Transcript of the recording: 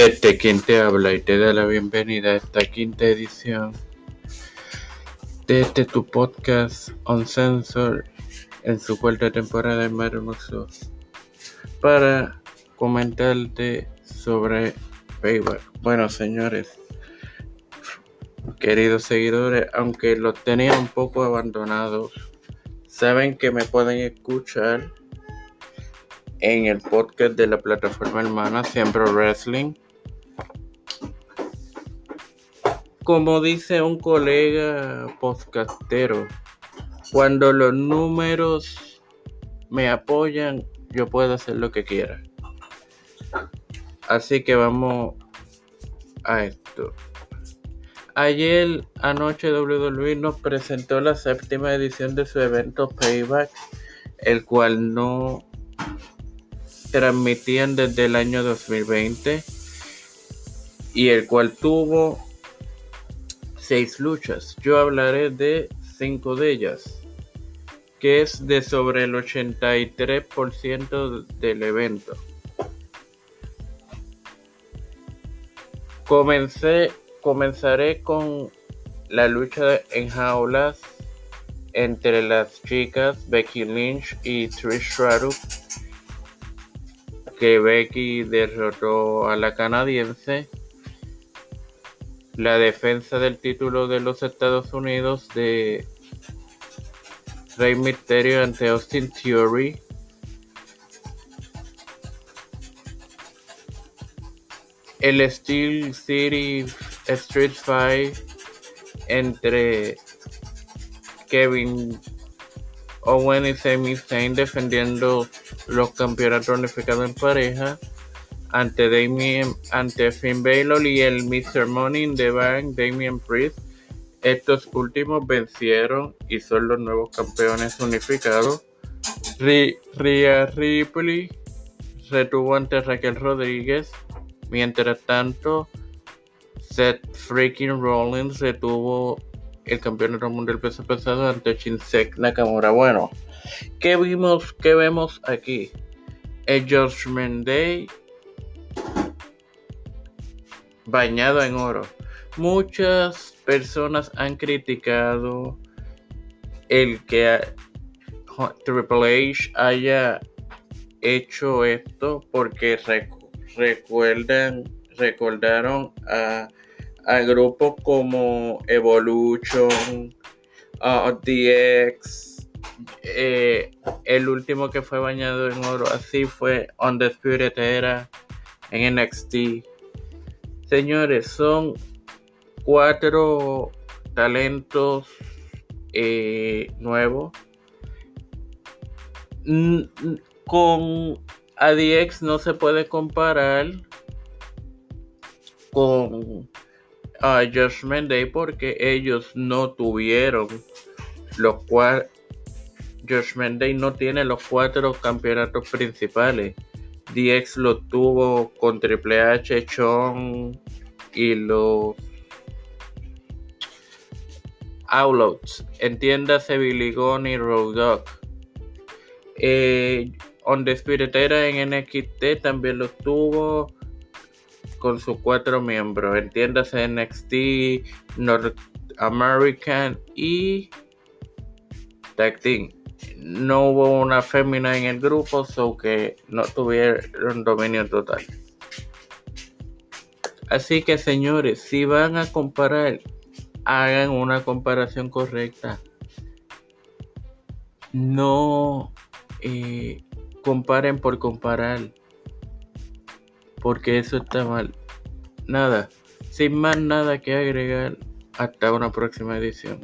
Este quien te habla y te da la bienvenida a esta quinta edición de este tu podcast On Sensor en su cuarta temporada en Hermoso para comentarte sobre Payback. Bueno, señores, queridos seguidores, aunque los tenía un poco abandonados, saben que me pueden escuchar en el podcast de la plataforma hermana Siempre Wrestling. Como dice un colega podcastero, cuando los números me apoyan, yo puedo hacer lo que quiera. Así que vamos a esto. Ayer anoche WWE nos presentó la séptima edición de su evento Payback, el cual no transmitían desde el año 2020 y el cual tuvo seis luchas. Yo hablaré de cinco de ellas, que es de sobre el 83% del evento. Comencé, comenzaré con la lucha en jaulas entre las chicas Becky Lynch y Trish Stratus que Becky derrotó a la canadiense. La defensa del título de los Estados Unidos de Rey Mysterio ante Austin Theory. El Steel City Street Fight entre Kevin Owen y Sami Zayn defendiendo los campeonatos unificados en pareja ante Damien, ante Finn Balor y el Mr. Money in the Bank, Damien Priest. Estos últimos vencieron y son los nuevos campeones unificados. Rhea Ripley retuvo ante Raquel Rodríguez. Mientras tanto, Seth Freaking Rollins retuvo el campeonato mundial peso pesado ante Shinsek Nakamura. Bueno, ¿qué vimos? ¿Qué vemos aquí? El Judgment Day bañado en oro. Muchas personas han criticado el que Triple H haya hecho esto porque recuerdan, recordaron a a grupos como Evolution, uh, DX, eh, el último que fue bañado en oro así fue Undisputed Era en NXT. Señores, son cuatro talentos eh, nuevos. Con ADX no se puede comparar con a Judgment Day porque ellos no tuvieron los cuatro. Judgment Day no tiene los cuatro campeonatos principales. DX lo tuvo con Triple H, Chong y los Outlaws. Entiéndase Billy Gunn y Road Dogg. Eh, On the Spirit en NXT también lo tuvo con sus cuatro miembros, entiéndase NXT, North American y Tag Team. No hubo una fémina en el grupo, so que no tuvieron dominio total. Así que señores, si van a comparar, hagan una comparación correcta. No eh, comparen por comparar porque eso está mal. Nada, sin más nada que agregar, hasta una próxima edición.